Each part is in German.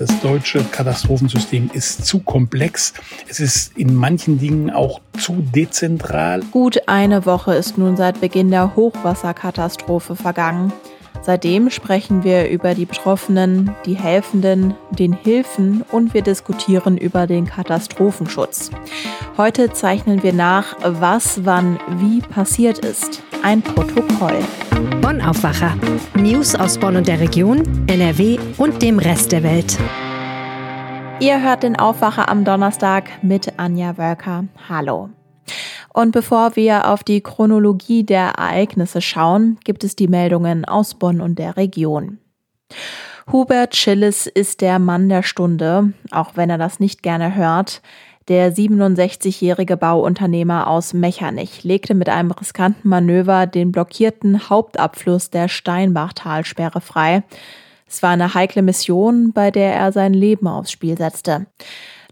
das deutsche Katastrophensystem ist zu komplex. Es ist in manchen Dingen auch zu dezentral. Gut eine Woche ist nun seit Beginn der Hochwasserkatastrophe vergangen. Seitdem sprechen wir über die Betroffenen, die Helfenden, den Hilfen und wir diskutieren über den Katastrophenschutz. Heute zeichnen wir nach, was wann wie passiert ist. Ein Protokoll. Bonn Aufwacher. News aus Bonn und der Region, NRW und dem Rest der Welt. Ihr hört den Aufwacher am Donnerstag mit Anja Wölker. Hallo. Und bevor wir auf die Chronologie der Ereignisse schauen, gibt es die Meldungen aus Bonn und der Region. Hubert Schilles ist der Mann der Stunde, auch wenn er das nicht gerne hört. Der 67-jährige Bauunternehmer aus Mechernich legte mit einem riskanten Manöver den blockierten Hauptabfluss der Steinbachtalsperre frei. Es war eine heikle Mission, bei der er sein Leben aufs Spiel setzte.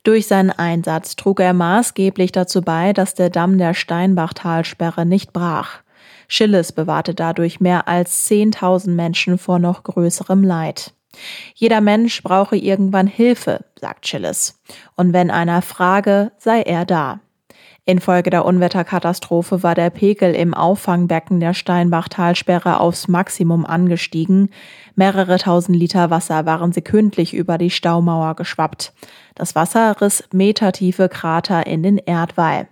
Durch seinen Einsatz trug er maßgeblich dazu bei, dass der Damm der Steinbachtalsperre nicht brach. Schilles bewahrte dadurch mehr als 10.000 Menschen vor noch größerem Leid. Jeder Mensch brauche irgendwann Hilfe, sagt Schilles. Und wenn einer frage, sei er da. Infolge der Unwetterkatastrophe war der Pegel im Auffangbecken der Steinbachtalsperre aufs Maximum angestiegen. Mehrere tausend Liter Wasser waren sekündlich über die Staumauer geschwappt. Das Wasser riss metertiefe Krater in den Erdwall.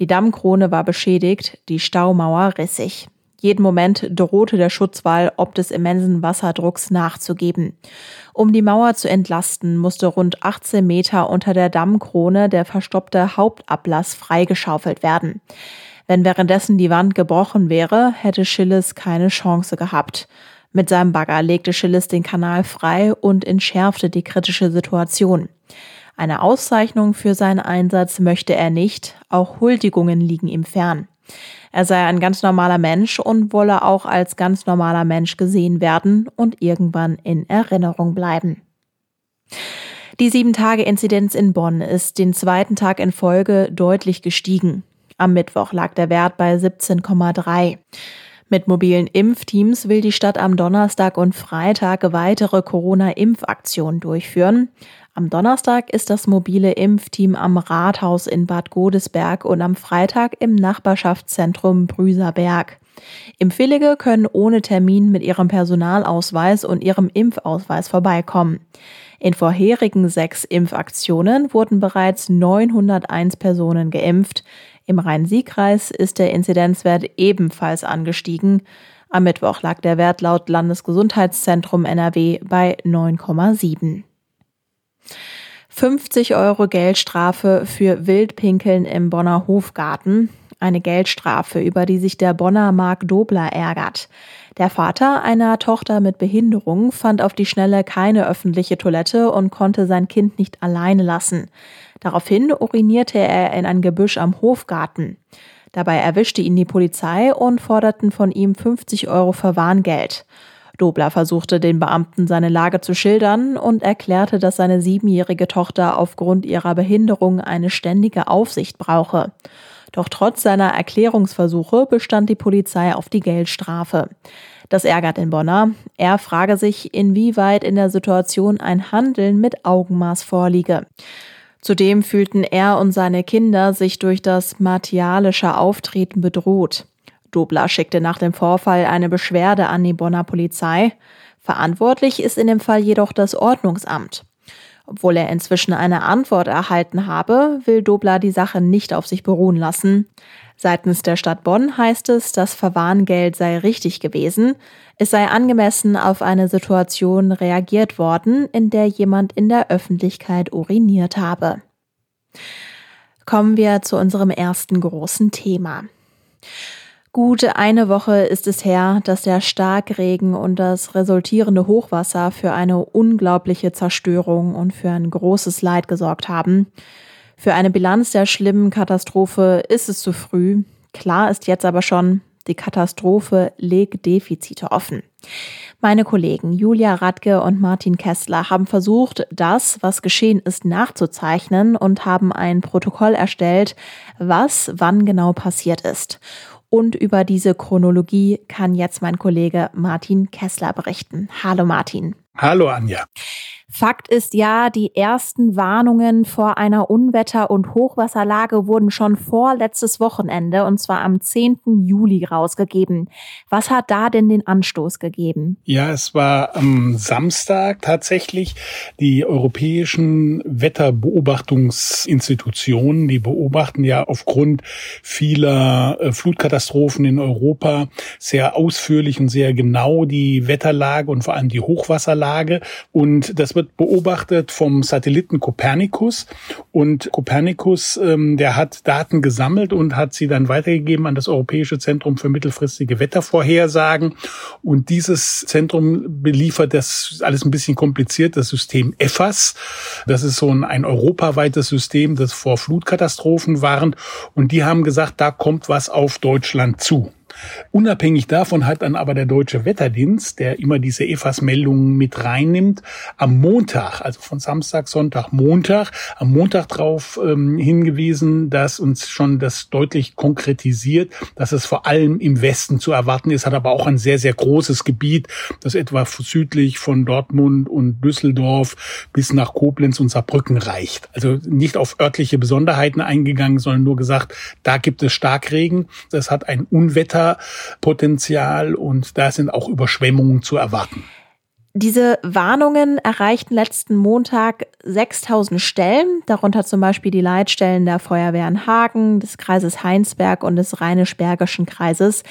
Die Dammkrone war beschädigt, die Staumauer rissig. Jeden Moment drohte der Schutzwall ob des immensen Wasserdrucks nachzugeben. Um die Mauer zu entlasten, musste rund 18 Meter unter der Dammkrone der verstoppte Hauptablass freigeschaufelt werden. Wenn währenddessen die Wand gebrochen wäre, hätte Schilles keine Chance gehabt. Mit seinem Bagger legte Schilles den Kanal frei und entschärfte die kritische Situation. Eine Auszeichnung für seinen Einsatz möchte er nicht, auch Huldigungen liegen ihm fern. Er sei ein ganz normaler Mensch und wolle auch als ganz normaler Mensch gesehen werden und irgendwann in Erinnerung bleiben. Die Sieben-Tage-Inzidenz in Bonn ist den zweiten Tag in Folge deutlich gestiegen. Am Mittwoch lag der Wert bei 17,3. Mit mobilen Impfteams will die Stadt am Donnerstag und Freitag weitere Corona-Impfaktionen durchführen. Am Donnerstag ist das mobile Impfteam am Rathaus in Bad Godesberg und am Freitag im Nachbarschaftszentrum Brüserberg. Impfwillige können ohne Termin mit ihrem Personalausweis und ihrem Impfausweis vorbeikommen. In vorherigen sechs Impfaktionen wurden bereits 901 Personen geimpft. Im Rhein-Sieg-Kreis ist der Inzidenzwert ebenfalls angestiegen. Am Mittwoch lag der Wert laut Landesgesundheitszentrum NRW bei 9,7. 50 Euro Geldstrafe für Wildpinkeln im Bonner Hofgarten. Eine Geldstrafe, über die sich der Bonner Mark Dobler ärgert. Der Vater einer Tochter mit Behinderung fand auf die Schnelle keine öffentliche Toilette und konnte sein Kind nicht alleine lassen. Daraufhin urinierte er in ein Gebüsch am Hofgarten. Dabei erwischte ihn die Polizei und forderten von ihm 50 Euro Verwarngeld. Dobler versuchte den Beamten seine Lage zu schildern und erklärte, dass seine siebenjährige Tochter aufgrund ihrer Behinderung eine ständige Aufsicht brauche. Doch trotz seiner Erklärungsversuche bestand die Polizei auf die Geldstrafe. Das ärgert den Bonner. Er frage sich, inwieweit in der Situation ein Handeln mit Augenmaß vorliege. Zudem fühlten er und seine Kinder sich durch das martialische Auftreten bedroht. Dobler schickte nach dem Vorfall eine Beschwerde an die Bonner Polizei. Verantwortlich ist in dem Fall jedoch das Ordnungsamt. Obwohl er inzwischen eine Antwort erhalten habe, will Dobler die Sache nicht auf sich beruhen lassen. Seitens der Stadt Bonn heißt es, das Verwarngeld sei richtig gewesen. Es sei angemessen auf eine Situation reagiert worden, in der jemand in der Öffentlichkeit uriniert habe. Kommen wir zu unserem ersten großen Thema. Gut eine Woche ist es her, dass der Starkregen und das resultierende Hochwasser für eine unglaubliche Zerstörung und für ein großes Leid gesorgt haben. Für eine Bilanz der schlimmen Katastrophe ist es zu früh. Klar ist jetzt aber schon, die Katastrophe legt Defizite offen. Meine Kollegen Julia Radke und Martin Kessler haben versucht, das, was geschehen ist, nachzuzeichnen und haben ein Protokoll erstellt, was wann genau passiert ist. Und über diese Chronologie kann jetzt mein Kollege Martin Kessler berichten. Hallo Martin. Hallo Anja. Fakt ist ja, die ersten Warnungen vor einer Unwetter- und Hochwasserlage wurden schon vor letztes Wochenende, und zwar am 10. Juli, rausgegeben. Was hat da denn den Anstoß gegeben? Ja, es war am Samstag tatsächlich die europäischen Wetterbeobachtungsinstitutionen, die beobachten ja aufgrund vieler äh, Flutkatastrophen in Europa sehr ausführlich und sehr genau die Wetterlage und vor allem die Hochwasserlage. Und das wird beobachtet vom Satelliten Copernicus. Und Copernicus, ähm, der hat Daten gesammelt und hat sie dann weitergegeben an das Europäische Zentrum für mittelfristige Wettervorhersagen. Und dieses Zentrum beliefert das alles ein bisschen kompliziert, das System EFAS. Das ist so ein, ein europaweites System, das vor Flutkatastrophen warnt. Und die haben gesagt, da kommt was auf Deutschland zu. Unabhängig davon hat dann aber der Deutsche Wetterdienst, der immer diese EFAS-Meldungen mit reinnimmt, am Montag, also von Samstag, Sonntag, Montag, am Montag darauf ähm, hingewiesen, dass uns schon das deutlich konkretisiert, dass es vor allem im Westen zu erwarten ist, hat aber auch ein sehr, sehr großes Gebiet, das etwa südlich von Dortmund und Düsseldorf bis nach Koblenz und Saarbrücken reicht. Also nicht auf örtliche Besonderheiten eingegangen, sondern nur gesagt, da gibt es Starkregen. Das hat ein Unwetter Wasserpotenzial und da sind auch Überschwemmungen zu erwarten. Diese Warnungen erreichten letzten Montag 6000 Stellen, darunter zum Beispiel die Leitstellen der Feuerwehren Hagen, des Kreises Heinsberg und des Rheinisch-Bergischen Kreises.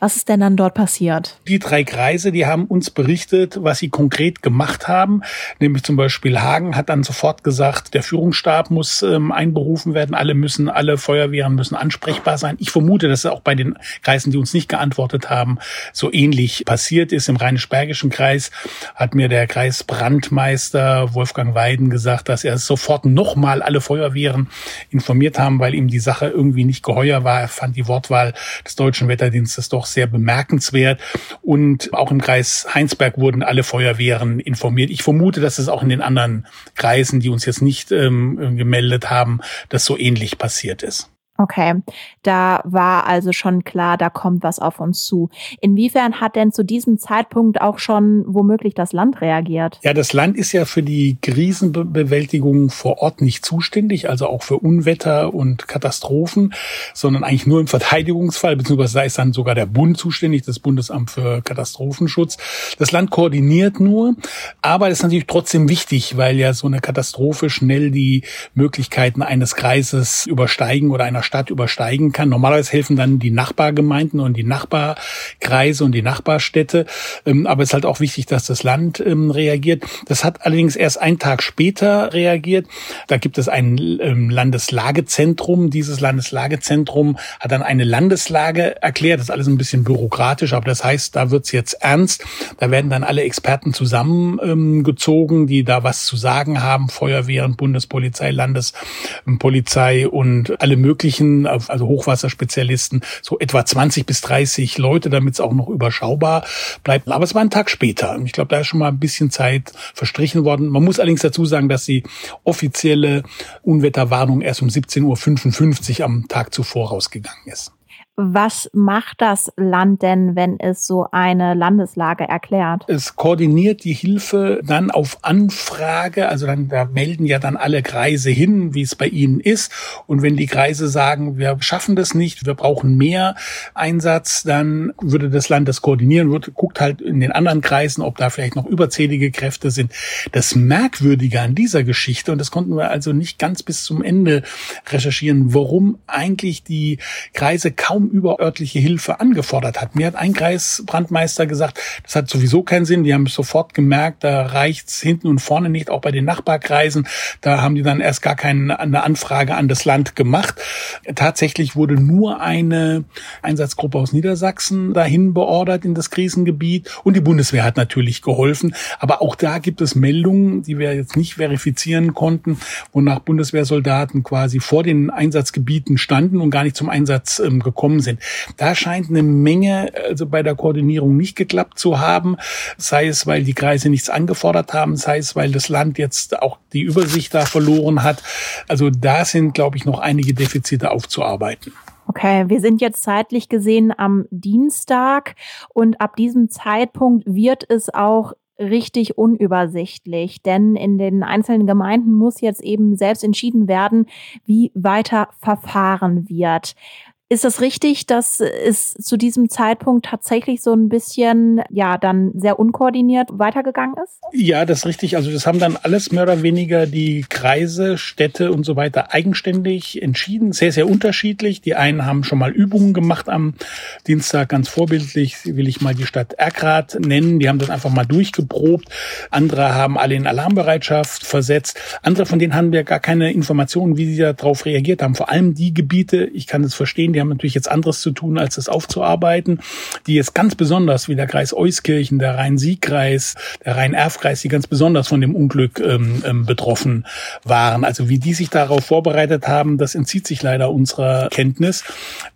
Was ist denn dann dort passiert? Die drei Kreise, die haben uns berichtet, was sie konkret gemacht haben. Nämlich zum Beispiel Hagen hat dann sofort gesagt, der Führungsstab muss ähm, einberufen werden. Alle müssen, alle Feuerwehren müssen ansprechbar sein. Ich vermute, dass es auch bei den Kreisen, die uns nicht geantwortet haben, so ähnlich passiert ist. Im Rheinisch-Bergischen Kreis hat mir der Kreisbrandmeister Wolfgang Weiden gesagt, dass er sofort nochmal alle Feuerwehren informiert haben, weil ihm die Sache irgendwie nicht geheuer war. Er fand die Wortwahl des deutschen Wetterdienstes doch sehr bemerkenswert. Und auch im Kreis Heinsberg wurden alle Feuerwehren informiert. Ich vermute, dass es auch in den anderen Kreisen, die uns jetzt nicht ähm, gemeldet haben, dass so ähnlich passiert ist. Okay, da war also schon klar, da kommt was auf uns zu. Inwiefern hat denn zu diesem Zeitpunkt auch schon womöglich das Land reagiert? Ja, das Land ist ja für die Krisenbewältigung vor Ort nicht zuständig, also auch für Unwetter und Katastrophen, sondern eigentlich nur im Verteidigungsfall, beziehungsweise sei es dann sogar der Bund zuständig, das Bundesamt für Katastrophenschutz. Das Land koordiniert nur, aber das ist natürlich trotzdem wichtig, weil ja so eine Katastrophe schnell die Möglichkeiten eines Kreises übersteigen oder einer Stadt übersteigen kann. Normalerweise helfen dann die Nachbargemeinden und die Nachbarkreise und die Nachbarstädte. Ähm, aber es ist halt auch wichtig, dass das Land ähm, reagiert. Das hat allerdings erst einen Tag später reagiert. Da gibt es ein ähm, Landeslagezentrum. Dieses Landeslagezentrum hat dann eine Landeslage erklärt. Das ist alles ein bisschen bürokratisch, aber das heißt, da wird's jetzt ernst. Da werden dann alle Experten zusammengezogen, die da was zu sagen haben. Feuerwehren, Bundespolizei, Landespolizei und alle möglichen Bereichen, also Hochwasserspezialisten, so etwa 20 bis 30 Leute, damit es auch noch überschaubar bleibt. Aber es war ein Tag später. Und ich glaube, da ist schon mal ein bisschen Zeit verstrichen worden. Man muss allerdings dazu sagen, dass die offizielle Unwetterwarnung erst um 17.55 Uhr am Tag zuvor rausgegangen ist. Was macht das Land denn, wenn es so eine Landeslage erklärt? Es koordiniert die Hilfe dann auf Anfrage, also dann da melden ja dann alle Kreise hin, wie es bei ihnen ist. Und wenn die Kreise sagen, wir schaffen das nicht, wir brauchen mehr Einsatz, dann würde das Land das koordinieren, würde, guckt halt in den anderen Kreisen, ob da vielleicht noch überzählige Kräfte sind. Das Merkwürdige an dieser Geschichte, und das konnten wir also nicht ganz bis zum Ende recherchieren, warum eigentlich die Kreise kaum überörtliche Hilfe angefordert hat. Mir hat ein Kreisbrandmeister gesagt, das hat sowieso keinen Sinn. Die haben sofort gemerkt, da reicht's hinten und vorne nicht, auch bei den Nachbarkreisen. Da haben die dann erst gar keine eine Anfrage an das Land gemacht. Tatsächlich wurde nur eine Einsatzgruppe aus Niedersachsen dahin beordert in das Krisengebiet und die Bundeswehr hat natürlich geholfen. Aber auch da gibt es Meldungen, die wir jetzt nicht verifizieren konnten, wonach Bundeswehrsoldaten quasi vor den Einsatzgebieten standen und gar nicht zum Einsatz ähm, gekommen gekommen sind. Da scheint eine Menge also bei der Koordinierung nicht geklappt zu haben, sei es, weil die Kreise nichts angefordert haben, sei es, weil das Land jetzt auch die Übersicht da verloren hat. Also da sind, glaube ich, noch einige Defizite aufzuarbeiten. Okay, wir sind jetzt zeitlich gesehen am Dienstag und ab diesem Zeitpunkt wird es auch richtig unübersichtlich, denn in den einzelnen Gemeinden muss jetzt eben selbst entschieden werden, wie weiter verfahren wird. Ist es richtig, dass es zu diesem Zeitpunkt tatsächlich so ein bisschen, ja, dann sehr unkoordiniert weitergegangen ist? Ja, das ist richtig. Also das haben dann alles mehr oder weniger die Kreise, Städte und so weiter eigenständig entschieden. Sehr, sehr unterschiedlich. Die einen haben schon mal Übungen gemacht am Dienstag. Ganz vorbildlich will ich mal die Stadt Erkrath nennen. Die haben das einfach mal durchgeprobt. Andere haben alle in Alarmbereitschaft versetzt. Andere von denen haben wir gar keine Informationen, wie sie darauf reagiert haben. Vor allem die Gebiete, ich kann es verstehen, die haben natürlich jetzt anderes zu tun, als das aufzuarbeiten, die jetzt ganz besonders, wie der Kreis Euskirchen, der Rhein-Sieg-Kreis, der Rhein-Erf-Kreis, die ganz besonders von dem Unglück ähm, ähm, betroffen waren. Also wie die sich darauf vorbereitet haben, das entzieht sich leider unserer Kenntnis.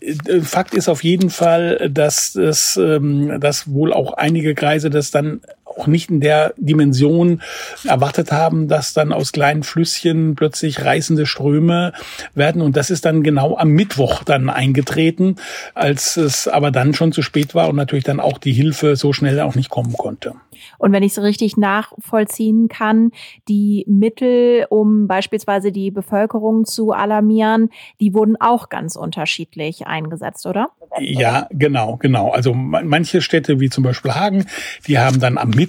Äh, Fakt ist auf jeden Fall, dass, das, ähm, dass wohl auch einige Kreise das dann auch nicht in der Dimension erwartet haben, dass dann aus kleinen Flüsschen plötzlich reißende Ströme werden. Und das ist dann genau am Mittwoch dann eingetreten, als es aber dann schon zu spät war und natürlich dann auch die Hilfe so schnell auch nicht kommen konnte. Und wenn ich so richtig nachvollziehen kann, die Mittel, um beispielsweise die Bevölkerung zu alarmieren, die wurden auch ganz unterschiedlich eingesetzt, oder? Ja, genau, genau. Also manche Städte, wie zum Beispiel Hagen, die haben dann am Mittwoch,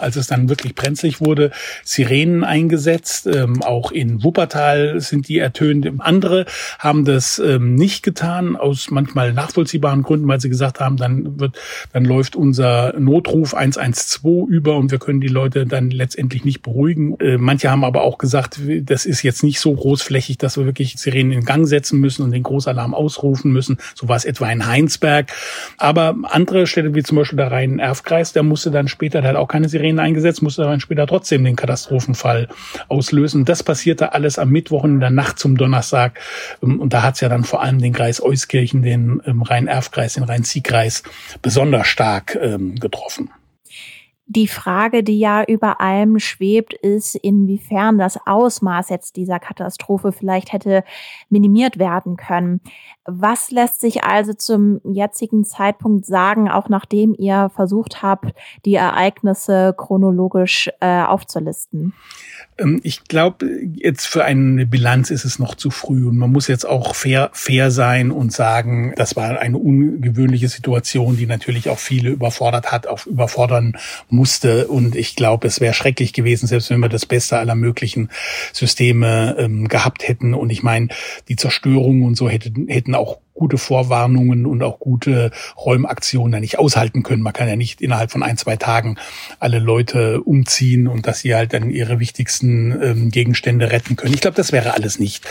als es dann wirklich brenzlig wurde, Sirenen eingesetzt. Ähm, auch in Wuppertal sind die ertönt. Andere haben das ähm, nicht getan, aus manchmal nachvollziehbaren Gründen, weil sie gesagt haben, dann wird, dann läuft unser Notruf 112 über und wir können die Leute dann letztendlich nicht beruhigen. Äh, manche haben aber auch gesagt, das ist jetzt nicht so großflächig, dass wir wirklich Sirenen in Gang setzen müssen und den Großalarm ausrufen müssen. So war es etwa in Heinsberg. Aber andere Städte, wie zum Beispiel der Rhein-Erf-Kreis, der musste dann später, hat auch keine Sirenen eingesetzt, musste dann später trotzdem den Katastrophenfall auslösen. Das passierte alles am Mittwoch in der Nacht zum Donnerstag. Ähm, und da hat es ja dann vor allem den Kreis Euskirchen, den ähm, Rhein-Erf-Kreis, den Rhein-Sieg-Kreis besonders stark ähm, getroffen. Die Frage, die ja über allem schwebt, ist, inwiefern das Ausmaß jetzt dieser Katastrophe vielleicht hätte minimiert werden können. Was lässt sich also zum jetzigen Zeitpunkt sagen, auch nachdem ihr versucht habt, die Ereignisse chronologisch äh, aufzulisten? Ähm, ich glaube, jetzt für eine Bilanz ist es noch zu früh und man muss jetzt auch fair, fair sein und sagen, das war eine ungewöhnliche Situation, die natürlich auch viele überfordert hat, auch überfordern musste. Und ich glaube, es wäre schrecklich gewesen, selbst wenn wir das Beste aller möglichen Systeme ähm, gehabt hätten. Und ich meine, die Zerstörung und so hätten, hätten auch gute Vorwarnungen und auch gute Räumaktionen da nicht aushalten können. Man kann ja nicht innerhalb von ein, zwei Tagen alle Leute umziehen und dass sie halt dann ihre wichtigsten ähm, Gegenstände retten können. Ich glaube, das wäre alles nicht,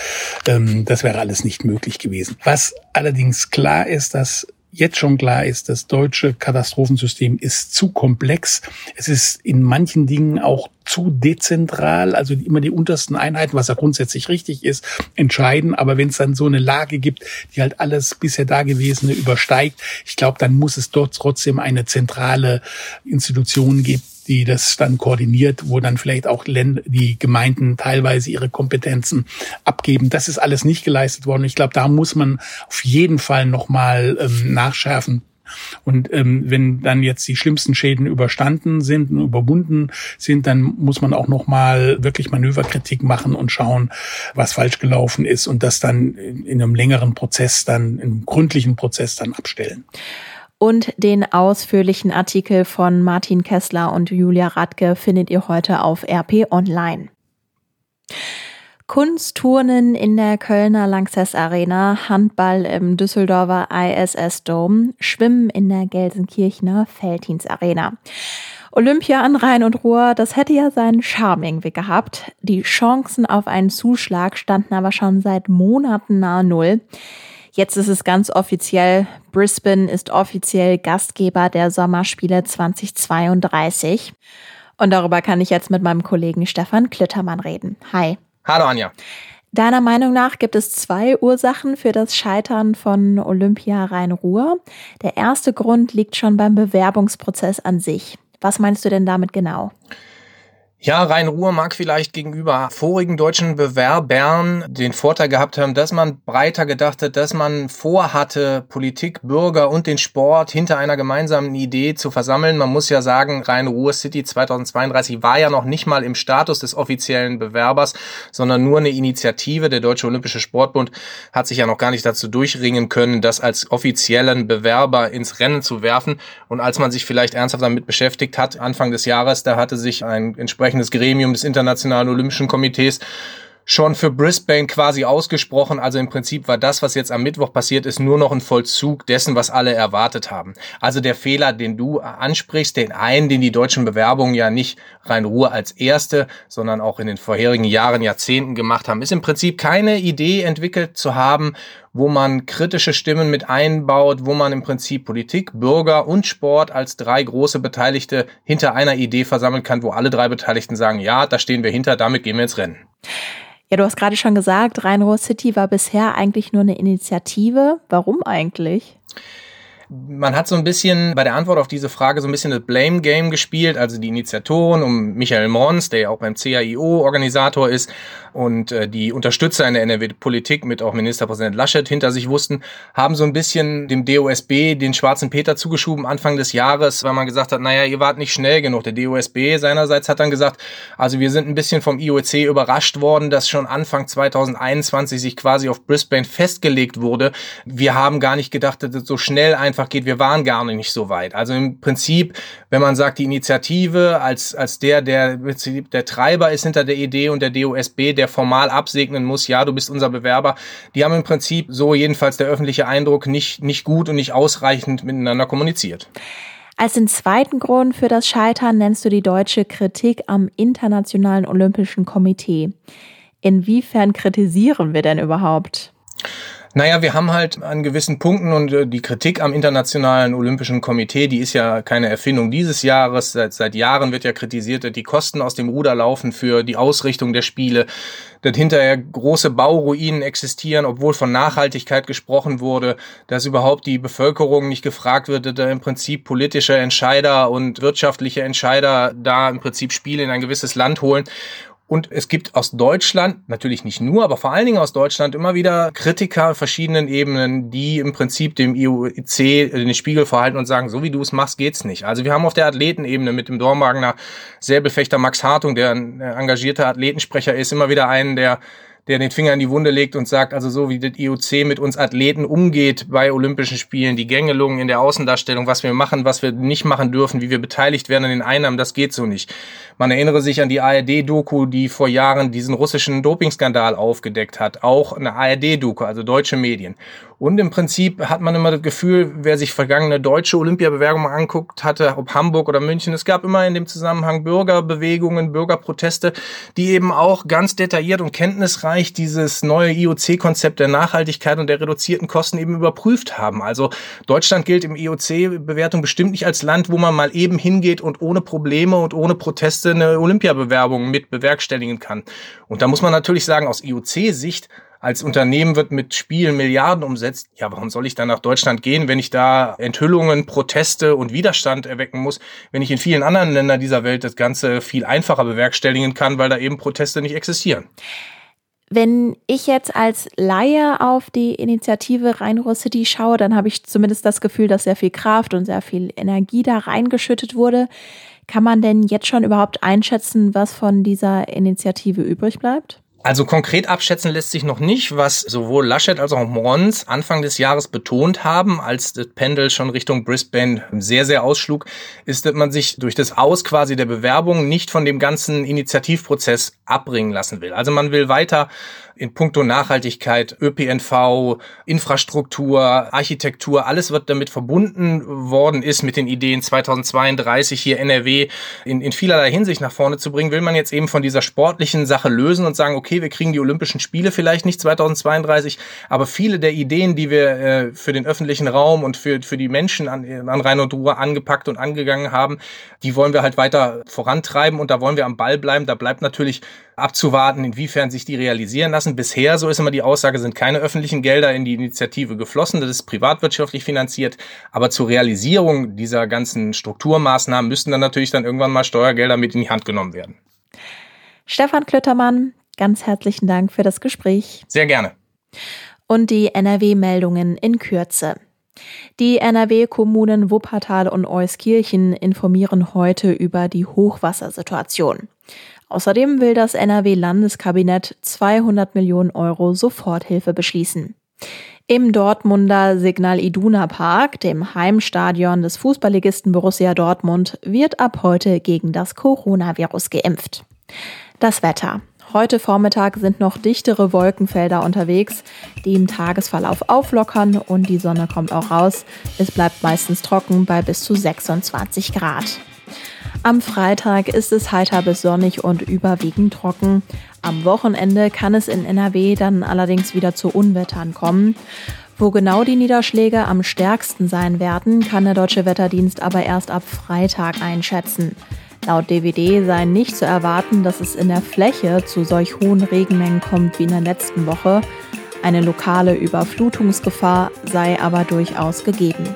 ähm, das wäre alles nicht möglich gewesen. Was allerdings klar ist, dass jetzt schon klar ist, das deutsche Katastrophensystem ist zu komplex. Es ist in manchen Dingen auch zu dezentral, also immer die untersten Einheiten, was ja grundsätzlich richtig ist, entscheiden. Aber wenn es dann so eine Lage gibt, die halt alles bisher Dagewesene übersteigt, ich glaube, dann muss es dort trotzdem eine zentrale Institution geben, die das dann koordiniert, wo dann vielleicht auch die Gemeinden teilweise ihre Kompetenzen abgeben. Das ist alles nicht geleistet worden. Ich glaube, da muss man auf jeden Fall nochmal ähm, nachschärfen. Und ähm, wenn dann jetzt die schlimmsten Schäden überstanden sind und überwunden sind, dann muss man auch noch mal wirklich Manöverkritik machen und schauen, was falsch gelaufen ist und das dann in einem längeren Prozess, dann einem gründlichen Prozess dann abstellen und den ausführlichen Artikel von Martin Kessler und Julia Radke findet ihr heute auf RP Online. Kunstturnen in der Kölner Lanxess Arena, Handball im Düsseldorfer ISS Dome, Schwimmen in der Gelsenkirchener Feldhins Arena. Olympia an Rhein und Ruhr, das hätte ja seinen Charme irgendwie gehabt. Die Chancen auf einen Zuschlag standen aber schon seit Monaten nahe Null. Jetzt ist es ganz offiziell. Brisbane ist offiziell Gastgeber der Sommerspiele 2032. Und darüber kann ich jetzt mit meinem Kollegen Stefan Klittermann reden. Hi. Hallo Anja. Deiner Meinung nach gibt es zwei Ursachen für das Scheitern von Olympia Rhein-Ruhr. Der erste Grund liegt schon beim Bewerbungsprozess an sich. Was meinst du denn damit genau? Ja, Rhein-Ruhr mag vielleicht gegenüber vorigen deutschen Bewerbern den Vorteil gehabt haben, dass man breiter gedacht hat, dass man vorhatte, Politik, Bürger und den Sport hinter einer gemeinsamen Idee zu versammeln. Man muss ja sagen, Rhein-Ruhr City 2032 war ja noch nicht mal im Status des offiziellen Bewerbers, sondern nur eine Initiative. Der Deutsche Olympische Sportbund hat sich ja noch gar nicht dazu durchringen können, das als offiziellen Bewerber ins Rennen zu werfen. Und als man sich vielleicht ernsthaft damit beschäftigt hat, Anfang des Jahres, da hatte sich ein entsprechend entsprechendes Gremium des Internationalen Olympischen Komitees schon für Brisbane quasi ausgesprochen. Also im Prinzip war das, was jetzt am Mittwoch passiert ist, nur noch ein Vollzug dessen, was alle erwartet haben. Also der Fehler, den du ansprichst, den einen, den die deutschen Bewerbungen ja nicht rein Ruhe als erste, sondern auch in den vorherigen Jahren, Jahrzehnten gemacht haben, ist im Prinzip keine Idee entwickelt zu haben, wo man kritische Stimmen mit einbaut, wo man im Prinzip Politik, Bürger und Sport als drei große Beteiligte hinter einer Idee versammeln kann, wo alle drei Beteiligten sagen, ja, da stehen wir hinter, damit gehen wir ins Rennen. Ja, du hast gerade schon gesagt, Rhein-Ruhr City war bisher eigentlich nur eine Initiative. Warum eigentlich? Man hat so ein bisschen bei der Antwort auf diese Frage so ein bisschen das Blame Game gespielt, also die Initiatoren um Michael Mons, der ja auch beim CAIO Organisator ist und äh, die Unterstützer in der NRW-Politik mit auch Ministerpräsident Laschet hinter sich wussten, haben so ein bisschen dem DOSB den schwarzen Peter zugeschoben Anfang des Jahres, weil man gesagt hat, naja, ihr wart nicht schnell genug. Der DOSB seinerseits hat dann gesagt, also wir sind ein bisschen vom IOC überrascht worden, dass schon Anfang 2021 sich quasi auf Brisbane festgelegt wurde. Wir haben gar nicht gedacht, dass es so schnell einfach einfach geht, wir waren gar nicht so weit. Also im Prinzip, wenn man sagt, die Initiative als, als der, der der Treiber ist hinter der Idee und der DOSB, der formal absegnen muss, ja, du bist unser Bewerber, die haben im Prinzip, so jedenfalls der öffentliche Eindruck, nicht, nicht gut und nicht ausreichend miteinander kommuniziert. Als den zweiten Grund für das Scheitern nennst du die deutsche Kritik am Internationalen Olympischen Komitee. Inwiefern kritisieren wir denn überhaupt? Naja, wir haben halt an gewissen Punkten und äh, die Kritik am Internationalen Olympischen Komitee, die ist ja keine Erfindung dieses Jahres. Seit, seit Jahren wird ja kritisiert, dass die Kosten aus dem Ruder laufen für die Ausrichtung der Spiele, dass hinterher große Bauruinen existieren, obwohl von Nachhaltigkeit gesprochen wurde, dass überhaupt die Bevölkerung nicht gefragt wird, dass da im Prinzip politische Entscheider und wirtschaftliche Entscheider da im Prinzip Spiele in ein gewisses Land holen. Und es gibt aus Deutschland, natürlich nicht nur, aber vor allen Dingen aus Deutschland immer wieder Kritiker verschiedenen Ebenen, die im Prinzip dem IOC den Spiegel verhalten und sagen, so wie du es machst, geht's nicht. Also wir haben auf der Athletenebene mit dem Dormagener Säbelfechter Max Hartung, der ein engagierter Athletensprecher ist, immer wieder einen, der der den Finger in die Wunde legt und sagt, also so wie das IOC mit uns Athleten umgeht bei Olympischen Spielen, die Gängelungen in der Außendarstellung, was wir machen, was wir nicht machen dürfen, wie wir beteiligt werden an den Einnahmen, das geht so nicht. Man erinnere sich an die ARD-Doku, die vor Jahren diesen russischen Dopingskandal aufgedeckt hat. Auch eine ARD-Doku, also deutsche Medien. Und im Prinzip hat man immer das Gefühl, wer sich vergangene deutsche Olympiabewerbungen anguckt hatte, ob Hamburg oder München, es gab immer in dem Zusammenhang Bürgerbewegungen, Bürgerproteste, die eben auch ganz detailliert und kenntnisreich dieses neue IOC-Konzept der Nachhaltigkeit und der reduzierten Kosten eben überprüft haben. Also Deutschland gilt im IOC-Bewertung bestimmt nicht als Land, wo man mal eben hingeht und ohne Probleme und ohne Proteste eine Olympiabewerbung mit bewerkstelligen kann. Und da muss man natürlich sagen, aus IOC-Sicht als Unternehmen wird mit Spielen Milliarden umsetzt. Ja, warum soll ich dann nach Deutschland gehen, wenn ich da Enthüllungen, Proteste und Widerstand erwecken muss, wenn ich in vielen anderen Ländern dieser Welt das Ganze viel einfacher bewerkstelligen kann, weil da eben Proteste nicht existieren? Wenn ich jetzt als Laie auf die Initiative Rhein-Ruhr City schaue, dann habe ich zumindest das Gefühl, dass sehr viel Kraft und sehr viel Energie da reingeschüttet wurde. Kann man denn jetzt schon überhaupt einschätzen, was von dieser Initiative übrig bleibt? Also konkret abschätzen lässt sich noch nicht, was sowohl Laschet als auch Mons Anfang des Jahres betont haben, als das Pendel schon Richtung Brisbane sehr, sehr ausschlug, ist, dass man sich durch das Aus quasi der Bewerbung nicht von dem ganzen Initiativprozess abbringen lassen will. Also man will weiter in puncto Nachhaltigkeit, ÖPNV, Infrastruktur, Architektur, alles wird damit verbunden worden ist mit den Ideen 2032 hier NRW in, in vielerlei Hinsicht nach vorne zu bringen, will man jetzt eben von dieser sportlichen Sache lösen und sagen, okay, wir kriegen die Olympischen Spiele vielleicht nicht 2032, aber viele der Ideen, die wir äh, für den öffentlichen Raum und für, für die Menschen an, an Rhein und Ruhr angepackt und angegangen haben, die wollen wir halt weiter vorantreiben und da wollen wir am Ball bleiben. Da bleibt natürlich abzuwarten, inwiefern sich die realisieren lassen. Bisher, so ist immer die Aussage, sind keine öffentlichen Gelder in die Initiative geflossen. Das ist privatwirtschaftlich finanziert. Aber zur Realisierung dieser ganzen Strukturmaßnahmen müssten dann natürlich dann irgendwann mal Steuergelder mit in die Hand genommen werden. Stefan Klöttermann, ganz herzlichen Dank für das Gespräch. Sehr gerne. Und die NRW-Meldungen in Kürze. Die NRW-Kommunen Wuppertal und Euskirchen informieren heute über die Hochwassersituation. Außerdem will das NRW-Landeskabinett 200 Millionen Euro Soforthilfe beschließen. Im Dortmunder Signal Iduna Park, dem Heimstadion des Fußballligisten Borussia Dortmund, wird ab heute gegen das Coronavirus geimpft. Das Wetter. Heute Vormittag sind noch dichtere Wolkenfelder unterwegs, die im Tagesverlauf auflockern und die Sonne kommt auch raus. Es bleibt meistens trocken bei bis zu 26 Grad. Am Freitag ist es heiter bis sonnig und überwiegend trocken. Am Wochenende kann es in NRW dann allerdings wieder zu Unwettern kommen. Wo genau die Niederschläge am stärksten sein werden, kann der Deutsche Wetterdienst aber erst ab Freitag einschätzen. Laut DWD sei nicht zu erwarten, dass es in der Fläche zu solch hohen Regenmengen kommt wie in der letzten Woche. Eine lokale Überflutungsgefahr sei aber durchaus gegeben.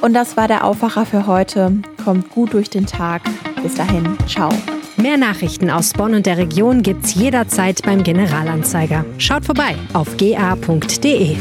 Und das war der Aufwacher für heute. Kommt gut durch den Tag. Bis dahin, ciao. Mehr Nachrichten aus Bonn und der Region gibt's jederzeit beim Generalanzeiger. Schaut vorbei auf ga.de.